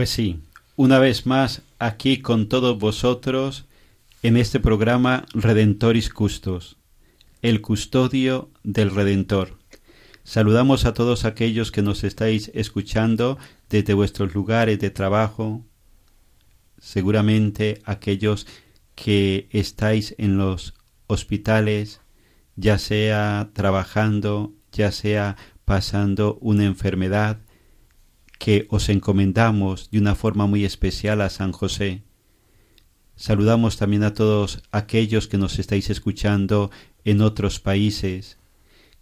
Pues sí, una vez más aquí con todos vosotros en este programa Redentoris Custos, el custodio del Redentor. Saludamos a todos aquellos que nos estáis escuchando desde vuestros lugares de trabajo, seguramente aquellos que estáis en los hospitales, ya sea trabajando, ya sea pasando una enfermedad, que os encomendamos de una forma muy especial a San José. Saludamos también a todos aquellos que nos estáis escuchando en otros países.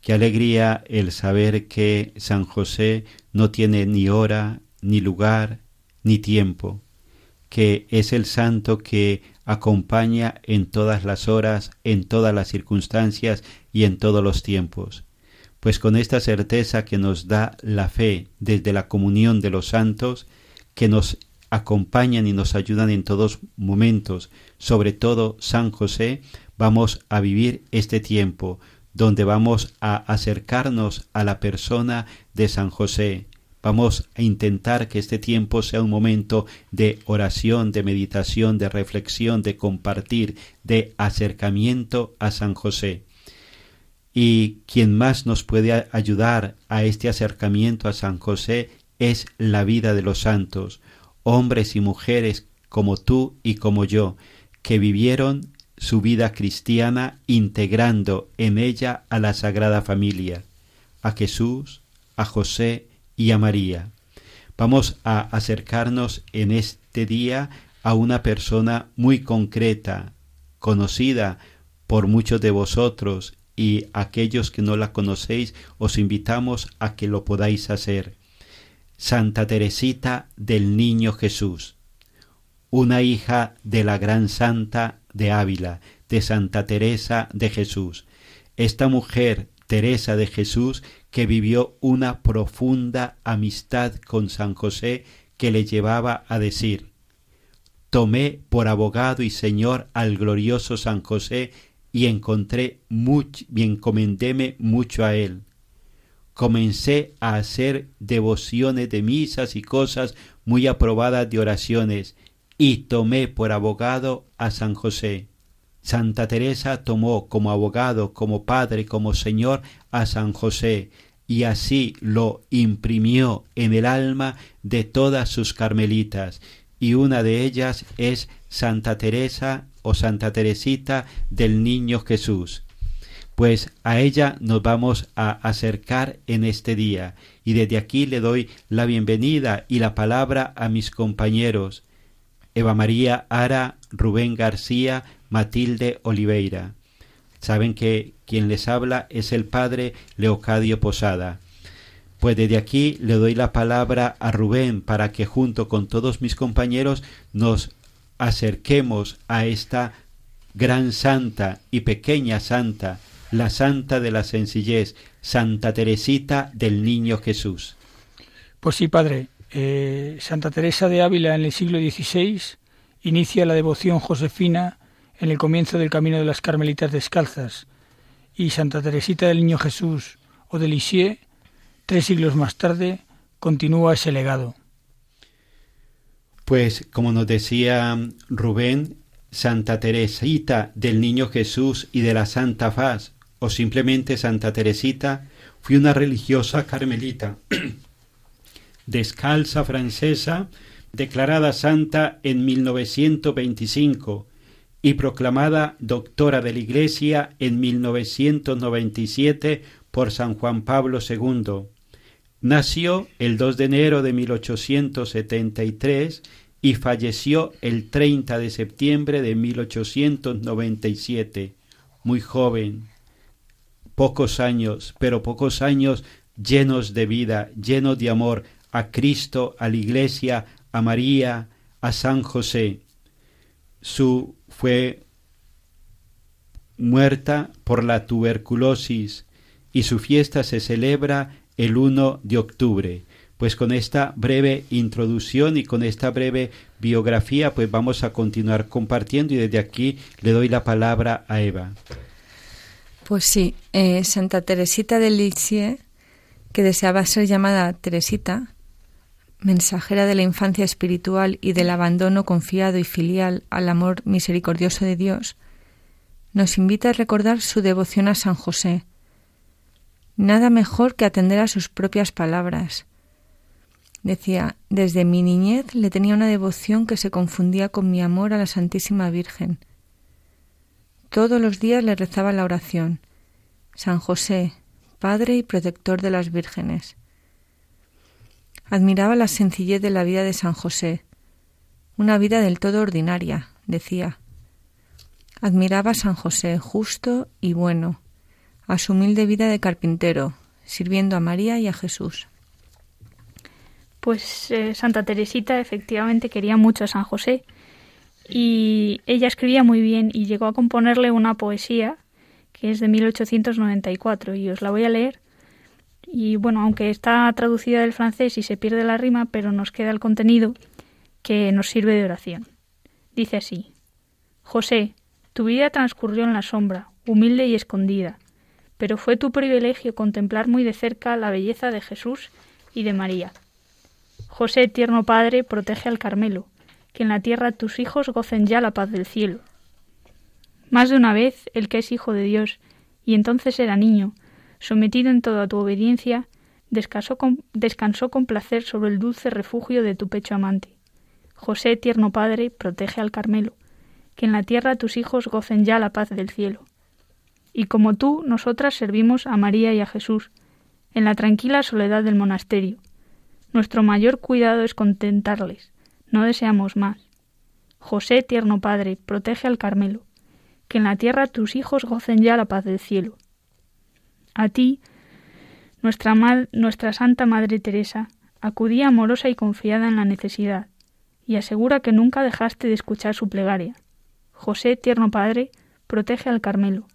Qué alegría el saber que San José no tiene ni hora, ni lugar, ni tiempo, que es el santo que acompaña en todas las horas, en todas las circunstancias y en todos los tiempos pues con esta certeza que nos da la fe desde la comunión de los santos, que nos acompañan y nos ayudan en todos momentos, sobre todo San José, vamos a vivir este tiempo donde vamos a acercarnos a la persona de San José. Vamos a intentar que este tiempo sea un momento de oración, de meditación, de reflexión, de compartir, de acercamiento a San José. Y quien más nos puede ayudar a este acercamiento a San José es la vida de los santos, hombres y mujeres como tú y como yo, que vivieron su vida cristiana integrando en ella a la Sagrada Familia, a Jesús, a José y a María. Vamos a acercarnos en este día a una persona muy concreta, conocida por muchos de vosotros y aquellos que no la conocéis os invitamos a que lo podáis hacer. Santa Teresita del Niño Jesús, una hija de la gran santa de Ávila, de Santa Teresa de Jesús. Esta mujer, Teresa de Jesús, que vivió una profunda amistad con San José que le llevaba a decir, Tomé por abogado y señor al glorioso San José y encontré mucho y encomendéme mucho a él. Comencé a hacer devociones de misas y cosas muy aprobadas de oraciones y tomé por abogado a San José. Santa Teresa tomó como abogado, como padre, como señor a San José y así lo imprimió en el alma de todas sus carmelitas y una de ellas es Santa Teresa o Santa Teresita del Niño Jesús. Pues a ella nos vamos a acercar en este día y desde aquí le doy la bienvenida y la palabra a mis compañeros Eva María Ara, Rubén García, Matilde Oliveira. Saben que quien les habla es el padre Leocadio Posada. Pues desde aquí le doy la palabra a Rubén para que junto con todos mis compañeros nos acerquemos a esta gran santa y pequeña santa, la santa de la sencillez, Santa Teresita del Niño Jesús. Pues sí, padre. Eh, santa Teresa de Ávila en el siglo XVI inicia la devoción josefina en el comienzo del camino de las Carmelitas Descalzas y Santa Teresita del Niño Jesús o de Lisieux, tres siglos más tarde, continúa ese legado. Pues como nos decía Rubén, Santa Teresita del Niño Jesús y de la Santa Faz, o simplemente Santa Teresita, fue una religiosa carmelita, descalza francesa, declarada santa en 1925 y proclamada doctora de la Iglesia en 1997 por San Juan Pablo II. Nació el 2 de enero de 1873 y falleció el 30 de septiembre de 1897, muy joven, pocos años, pero pocos años llenos de vida, llenos de amor a Cristo, a la Iglesia, a María, a San José. Su fue muerta por la tuberculosis y su fiesta se celebra el 1 de octubre. Pues con esta breve introducción y con esta breve biografía, pues vamos a continuar compartiendo y desde aquí le doy la palabra a Eva. Pues sí, eh, Santa Teresita de Lisieux, que deseaba ser llamada Teresita, mensajera de la infancia espiritual y del abandono confiado y filial al amor misericordioso de Dios, nos invita a recordar su devoción a San José. Nada mejor que atender a sus propias palabras, Decía, desde mi niñez le tenía una devoción que se confundía con mi amor a la Santísima Virgen. Todos los días le rezaba la oración, San José, Padre y protector de las vírgenes. Admiraba la sencillez de la vida de San José, una vida del todo ordinaria, decía. Admiraba a San José justo y bueno, a su humilde vida de carpintero, sirviendo a María y a Jesús. Pues eh, Santa Teresita efectivamente quería mucho a San José y ella escribía muy bien y llegó a componerle una poesía que es de 1894 y os la voy a leer. Y bueno, aunque está traducida del francés y se pierde la rima, pero nos queda el contenido que nos sirve de oración. Dice así: José, tu vida transcurrió en la sombra, humilde y escondida, pero fue tu privilegio contemplar muy de cerca la belleza de Jesús y de María. José, tierno Padre, protege al Carmelo, que en la tierra tus hijos gocen ya la paz del cielo. Más de una vez el que es hijo de Dios, y entonces era niño, sometido en toda tu obediencia, descansó con, descansó con placer sobre el dulce refugio de tu pecho amante. José, tierno Padre, protege al Carmelo, que en la tierra tus hijos gocen ya la paz del cielo. Y como tú, nosotras servimos a María y a Jesús, en la tranquila soledad del monasterio, nuestro mayor cuidado es contentarles, no deseamos más. José, tierno Padre, protege al Carmelo, que en la tierra tus hijos gocen ya la paz del cielo. A ti, nuestra, nuestra Santa Madre Teresa, acudía amorosa y confiada en la necesidad, y asegura que nunca dejaste de escuchar su plegaria. José, tierno Padre, protege al Carmelo,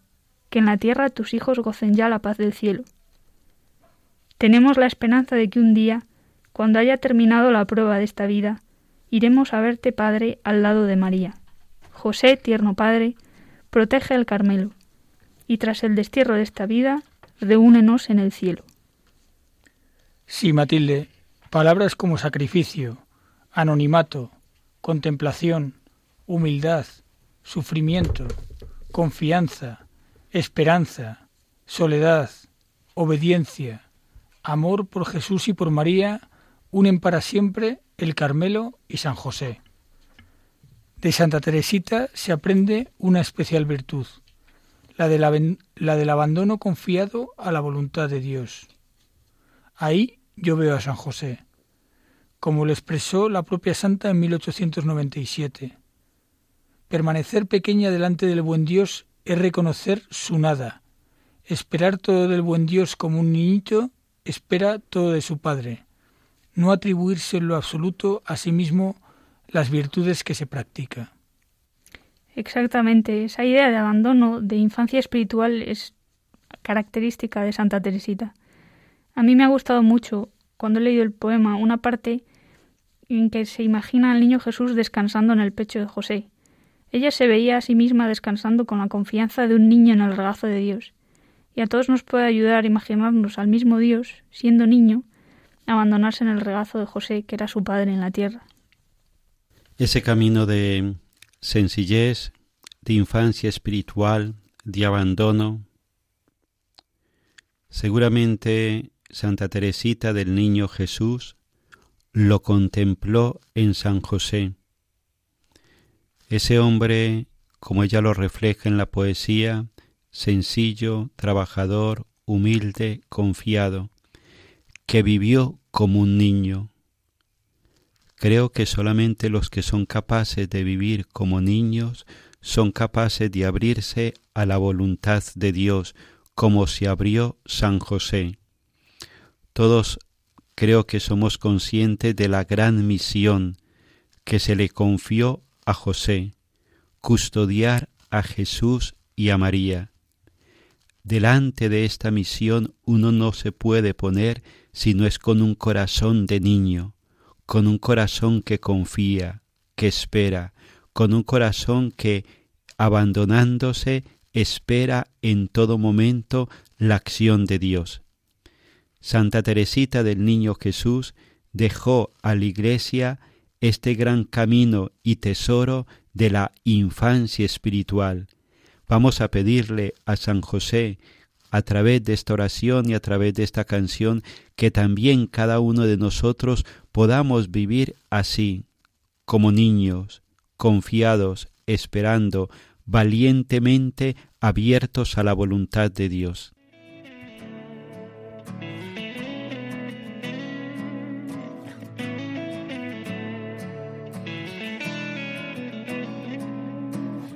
que en la tierra tus hijos gocen ya la paz del cielo. Tenemos la esperanza de que un día cuando haya terminado la prueba de esta vida, iremos a verte, Padre, al lado de María. José, tierno Padre, protege el Carmelo, y tras el destierro de esta vida, reúnenos en el cielo. Sí, Matilde, palabras como sacrificio, anonimato, contemplación, humildad, sufrimiento, confianza, esperanza, soledad, obediencia, amor por Jesús y por María unen para siempre el Carmelo y San José. De Santa Teresita se aprende una especial virtud, la, la del abandono confiado a la voluntad de Dios. Ahí yo veo a San José, como lo expresó la propia santa en 1897. Permanecer pequeña delante del buen Dios es reconocer su nada, esperar todo del buen Dios como un niñito espera todo de su Padre, no atribuirse en lo absoluto a sí mismo las virtudes que se practica. Exactamente, esa idea de abandono, de infancia espiritual es característica de Santa Teresita. A mí me ha gustado mucho, cuando he leído el poema, una parte en que se imagina al niño Jesús descansando en el pecho de José. Ella se veía a sí misma descansando con la confianza de un niño en el regazo de Dios. Y a todos nos puede ayudar a imaginarnos al mismo Dios, siendo niño, abandonarse en el regazo de José, que era su padre en la tierra. Ese camino de sencillez, de infancia espiritual, de abandono, seguramente Santa Teresita del Niño Jesús lo contempló en San José. Ese hombre, como ella lo refleja en la poesía, sencillo, trabajador, humilde, confiado, que vivió como un niño. Creo que solamente los que son capaces de vivir como niños son capaces de abrirse a la voluntad de Dios, como se abrió San José. Todos creo que somos conscientes de la gran misión que se le confió a José, custodiar a Jesús y a María. Delante de esta misión uno no se puede poner si no es con un corazón de niño, con un corazón que confía, que espera, con un corazón que, abandonándose, espera en todo momento la acción de Dios. Santa Teresita del Niño Jesús dejó a la Iglesia este gran camino y tesoro de la infancia espiritual, Vamos a pedirle a San José, a través de esta oración y a través de esta canción, que también cada uno de nosotros podamos vivir así, como niños, confiados, esperando, valientemente abiertos a la voluntad de Dios.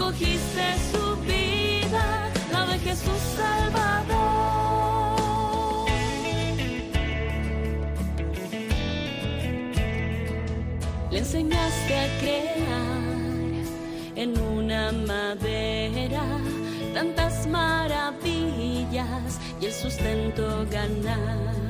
y acogiste su vida, la de Jesús Salvador. Le enseñaste a creer en una madera tantas maravillas y el sustento ganar.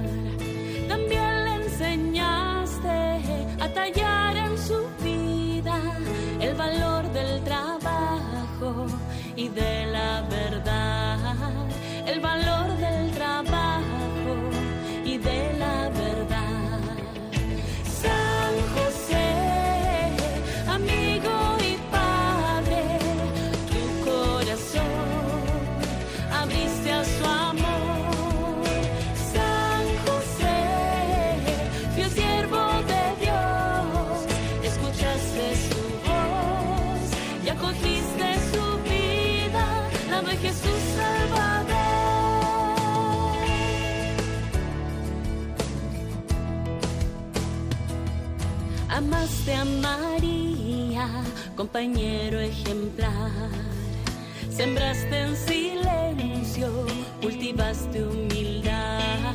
Compañero ejemplar. Sembraste en silencio, cultivaste humildad,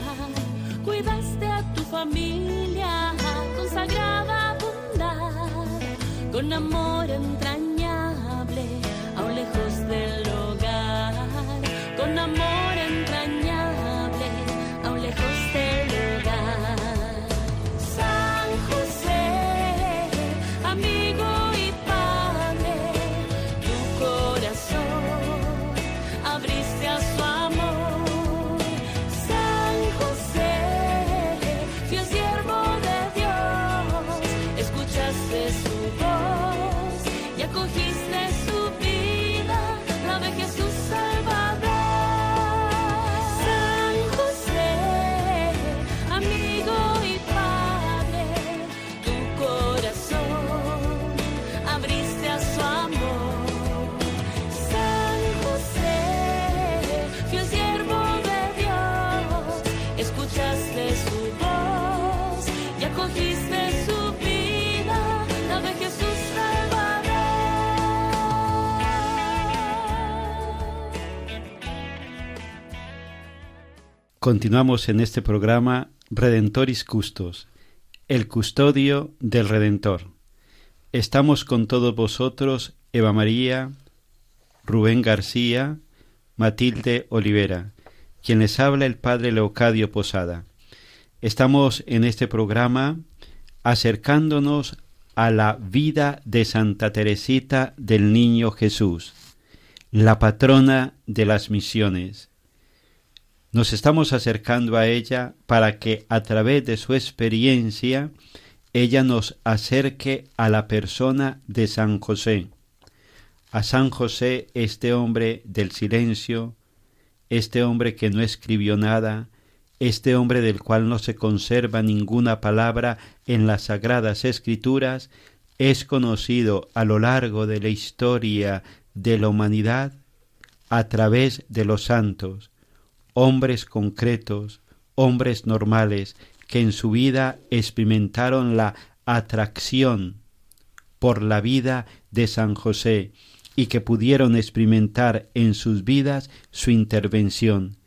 cuidaste a tu familia con sagrada bondad, con amor Continuamos en este programa Redentoris Custos, el custodio del Redentor. Estamos con todos vosotros, Eva María, Rubén García, Matilde Olivera, quien les habla el Padre Leocadio Posada. Estamos en este programa acercándonos a la vida de Santa Teresita del Niño Jesús, la patrona de las misiones nos estamos acercando a ella para que a través de su experiencia ella nos acerque a la persona de San José. A San José, este hombre del silencio, este hombre que no escribió nada, este hombre del cual no se conserva ninguna palabra en las sagradas escrituras, es conocido a lo largo de la historia de la humanidad a través de los santos, hombres concretos, hombres normales, que en su vida experimentaron la atracción por la vida de San José y que pudieron experimentar en sus vidas su intervención.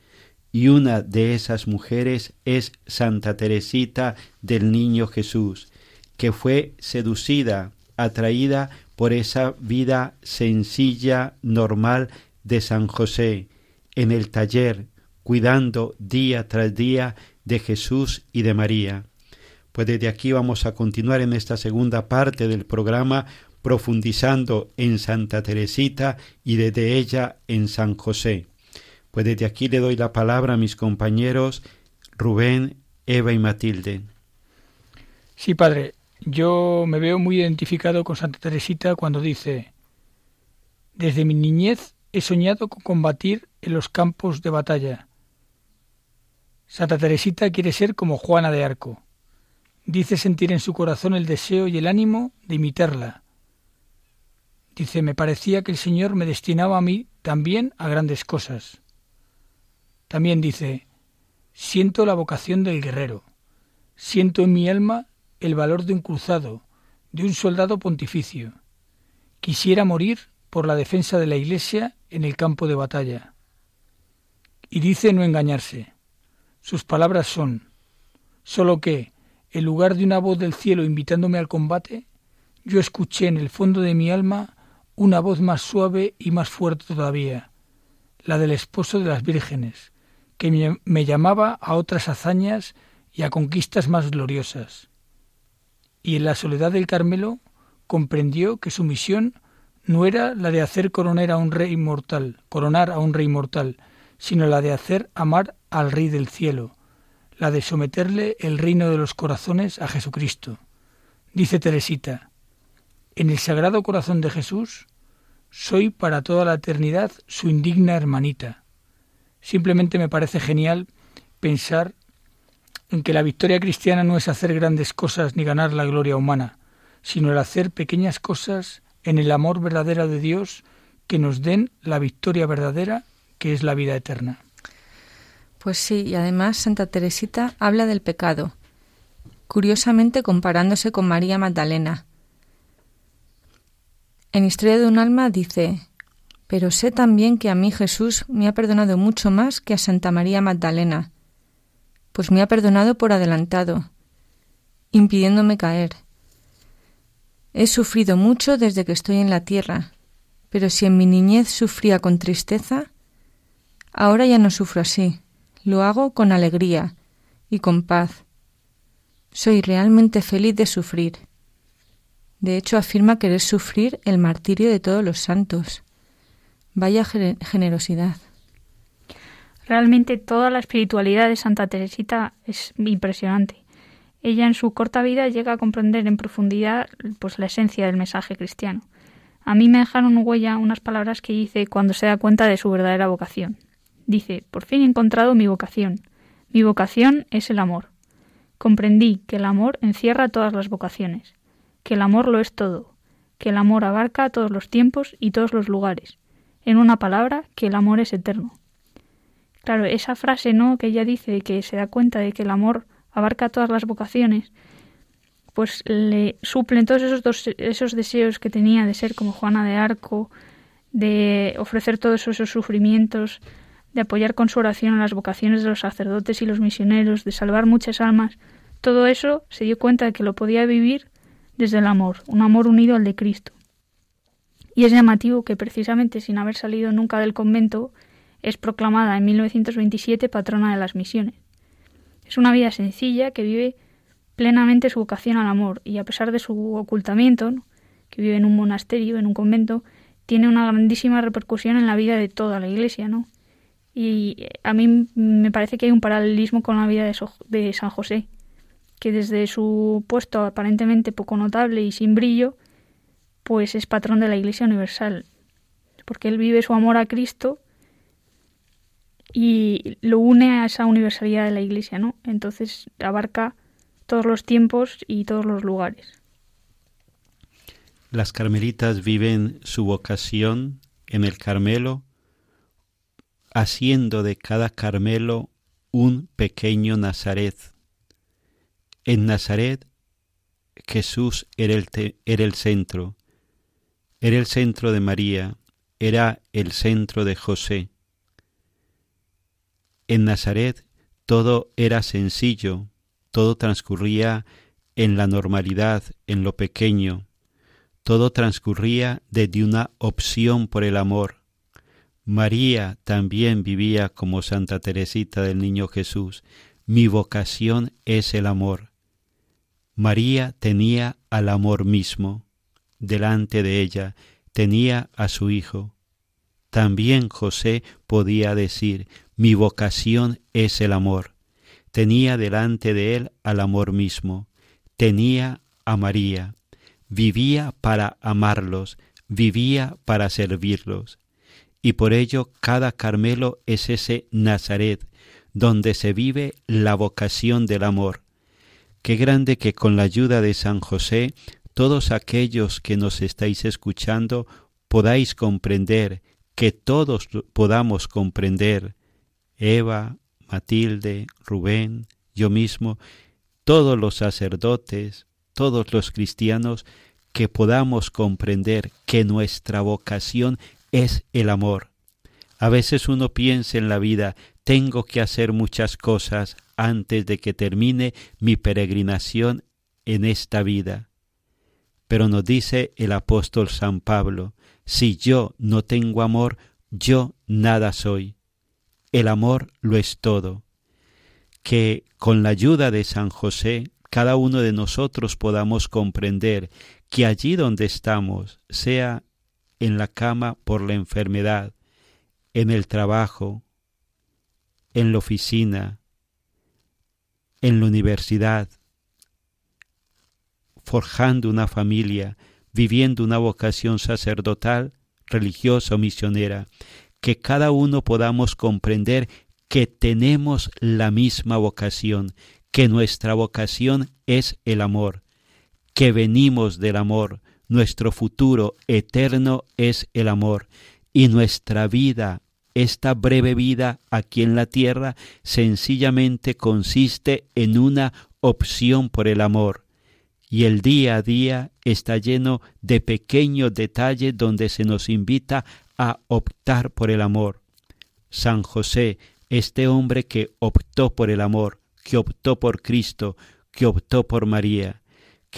Y una de esas mujeres es Santa Teresita del Niño Jesús, que fue seducida, atraída por esa vida sencilla, normal de San José, en el taller, cuidando día tras día de Jesús y de María. Pues desde aquí vamos a continuar en esta segunda parte del programa profundizando en Santa Teresita y desde ella en San José. Pues desde aquí le doy la palabra a mis compañeros Rubén, Eva y Matilde. Sí, padre, yo me veo muy identificado con Santa Teresita cuando dice, desde mi niñez he soñado con combatir en los campos de batalla Santa Teresita quiere ser como Juana de Arco. Dice sentir en su corazón el deseo y el ánimo de imitarla. Dice, me parecía que el Señor me destinaba a mí también a grandes cosas. También dice, siento la vocación del guerrero, siento en mi alma el valor de un cruzado, de un soldado pontificio. Quisiera morir por la defensa de la Iglesia en el campo de batalla. Y dice no engañarse. Sus palabras son solo que, en lugar de una voz del cielo invitándome al combate, yo escuché en el fondo de mi alma una voz más suave y más fuerte todavía, la del esposo de las vírgenes, que me llamaba a otras hazañas y a conquistas más gloriosas. Y en la soledad del Carmelo comprendió que su misión no era la de hacer coronar a un rey mortal, coronar a un rey mortal, sino la de hacer amar al Rey del cielo, la de someterle el reino de los corazones a Jesucristo. Dice Teresita, en el Sagrado Corazón de Jesús soy para toda la eternidad su indigna hermanita. Simplemente me parece genial pensar en que la victoria cristiana no es hacer grandes cosas ni ganar la gloria humana, sino el hacer pequeñas cosas en el amor verdadero de Dios que nos den la victoria verdadera que es la vida eterna. Pues sí, y además Santa Teresita habla del pecado, curiosamente comparándose con María Magdalena. En Historia de un alma dice, pero sé también que a mí Jesús me ha perdonado mucho más que a Santa María Magdalena, pues me ha perdonado por adelantado, impidiéndome caer. He sufrido mucho desde que estoy en la tierra, pero si en mi niñez sufría con tristeza, ahora ya no sufro así lo hago con alegría y con paz. Soy realmente feliz de sufrir. De hecho, afirma querer sufrir el martirio de todos los santos. Vaya generosidad. Realmente toda la espiritualidad de Santa Teresita es impresionante. Ella en su corta vida llega a comprender en profundidad pues la esencia del mensaje cristiano. A mí me dejaron huella unas palabras que dice cuando se da cuenta de su verdadera vocación. Dice, por fin he encontrado mi vocación. Mi vocación es el amor. Comprendí que el amor encierra todas las vocaciones, que el amor lo es todo, que el amor abarca todos los tiempos y todos los lugares. En una palabra, que el amor es eterno. Claro, esa frase, ¿no? Que ella dice que se da cuenta de que el amor abarca todas las vocaciones, pues le suplen todos esos, dos, esos deseos que tenía de ser como Juana de Arco, de ofrecer todos esos sufrimientos de apoyar con su oración a las vocaciones de los sacerdotes y los misioneros, de salvar muchas almas, todo eso se dio cuenta de que lo podía vivir desde el amor, un amor unido al de Cristo. Y es llamativo que precisamente sin haber salido nunca del convento, es proclamada en 1927 patrona de las misiones. Es una vida sencilla que vive plenamente su vocación al amor y a pesar de su ocultamiento, que vive en un monasterio, en un convento, tiene una grandísima repercusión en la vida de toda la Iglesia, ¿no? Y a mí me parece que hay un paralelismo con la vida de San José, que desde su puesto aparentemente poco notable y sin brillo, pues es patrón de la Iglesia Universal, porque él vive su amor a Cristo y lo une a esa universalidad de la Iglesia, ¿no? Entonces abarca todos los tiempos y todos los lugares. Las carmelitas viven su vocación en el Carmelo, haciendo de cada Carmelo un pequeño Nazaret. En Nazaret Jesús era el, era el centro, era el centro de María, era el centro de José. En Nazaret todo era sencillo, todo transcurría en la normalidad, en lo pequeño, todo transcurría desde una opción por el amor. María también vivía como Santa Teresita del Niño Jesús. Mi vocación es el amor. María tenía al amor mismo. Delante de ella tenía a su Hijo. También José podía decir, mi vocación es el amor tenía delante de él al amor mismo, tenía a María, vivía para amarlos, vivía para servirlos. Y por ello cada Carmelo es ese Nazaret, donde se vive la vocación del amor. Qué grande que con la ayuda de San José todos aquellos que nos estáis escuchando podáis comprender, que todos podamos comprender, Eva, Matilde, Rubén, yo mismo, todos los sacerdotes, todos los cristianos, que podamos comprender que nuestra vocación es el amor. A veces uno piensa en la vida, tengo que hacer muchas cosas antes de que termine mi peregrinación en esta vida. Pero nos dice el apóstol San Pablo, si yo no tengo amor, yo nada soy el amor lo es todo. Que con la ayuda de San José, cada uno de nosotros podamos comprender que allí donde estamos, sea en la cama por la enfermedad, en el trabajo, en la oficina, en la universidad, forjando una familia, viviendo una vocación sacerdotal, religiosa o misionera, que cada uno podamos comprender que tenemos la misma vocación, que nuestra vocación es el amor, que venimos del amor, nuestro futuro eterno es el amor y nuestra vida, esta breve vida aquí en la tierra, sencillamente consiste en una opción por el amor. Y el día a día está lleno de pequeños detalles donde se nos invita a optar por el amor. San José, este hombre que optó por el amor, que optó por Cristo, que optó por María.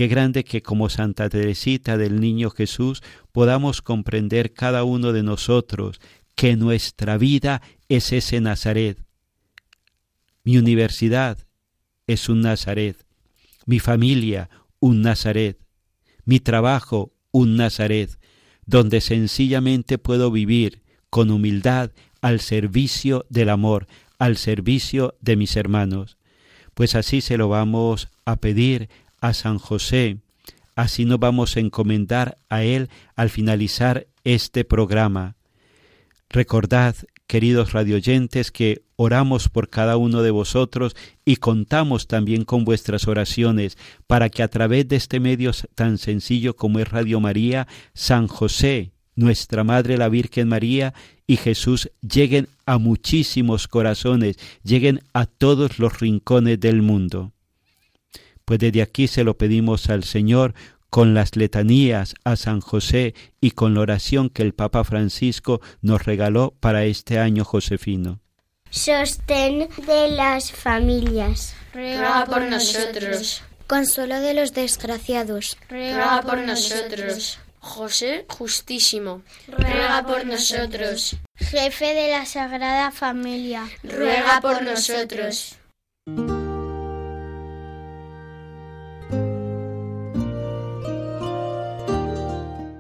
Qué grande que como Santa Teresita del Niño Jesús podamos comprender cada uno de nosotros que nuestra vida es ese Nazaret. Mi universidad es un Nazaret, mi familia un Nazaret, mi trabajo un Nazaret, donde sencillamente puedo vivir con humildad al servicio del amor, al servicio de mis hermanos. Pues así se lo vamos a pedir a San José, así nos vamos a encomendar a Él al finalizar este programa. Recordad queridos radioyentes, que oramos por cada uno de vosotros y contamos también con vuestras oraciones para que a través de este medio tan sencillo como es Radio María, San José, nuestra Madre la Virgen María y Jesús lleguen a muchísimos corazones, lleguen a todos los rincones del mundo. Pues desde aquí se lo pedimos al Señor con las letanías a San José y con la oración que el Papa Francisco nos regaló para este año josefino. Sostén de las familias. Ruega por nosotros. Consuelo de los desgraciados. Ruega por nosotros. José Justísimo. Ruega por nosotros. Jefe de la Sagrada Familia. Ruega por nosotros.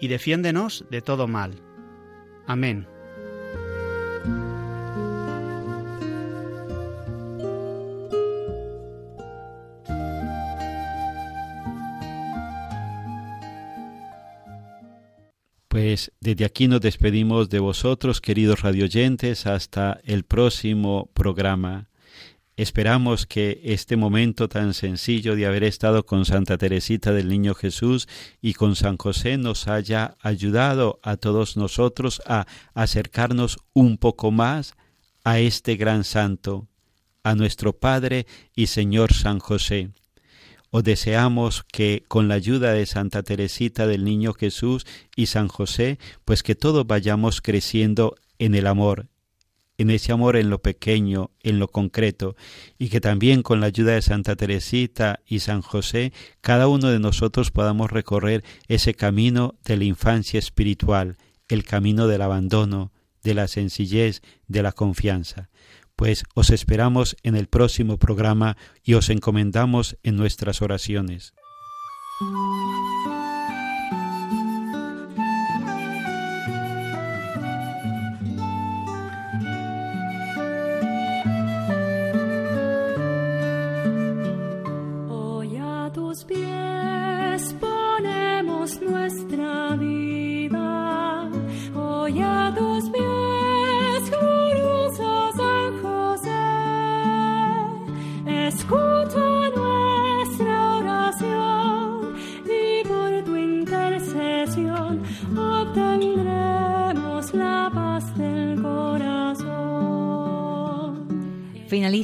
y defiéndenos de todo mal. Amén. Pues desde aquí nos despedimos de vosotros, queridos radioyentes, hasta el próximo programa. Esperamos que este momento tan sencillo de haber estado con Santa Teresita del Niño Jesús y con San José nos haya ayudado a todos nosotros a acercarnos un poco más a este gran santo, a nuestro Padre y Señor San José. Os deseamos que con la ayuda de Santa Teresita del Niño Jesús y San José, pues que todos vayamos creciendo en el amor, en ese amor en lo pequeño, en lo concreto, y que también con la ayuda de Santa Teresita y San José, cada uno de nosotros podamos recorrer ese camino de la infancia espiritual, el camino del abandono, de la sencillez, de la confianza. Pues os esperamos en el próximo programa y os encomendamos en nuestras oraciones.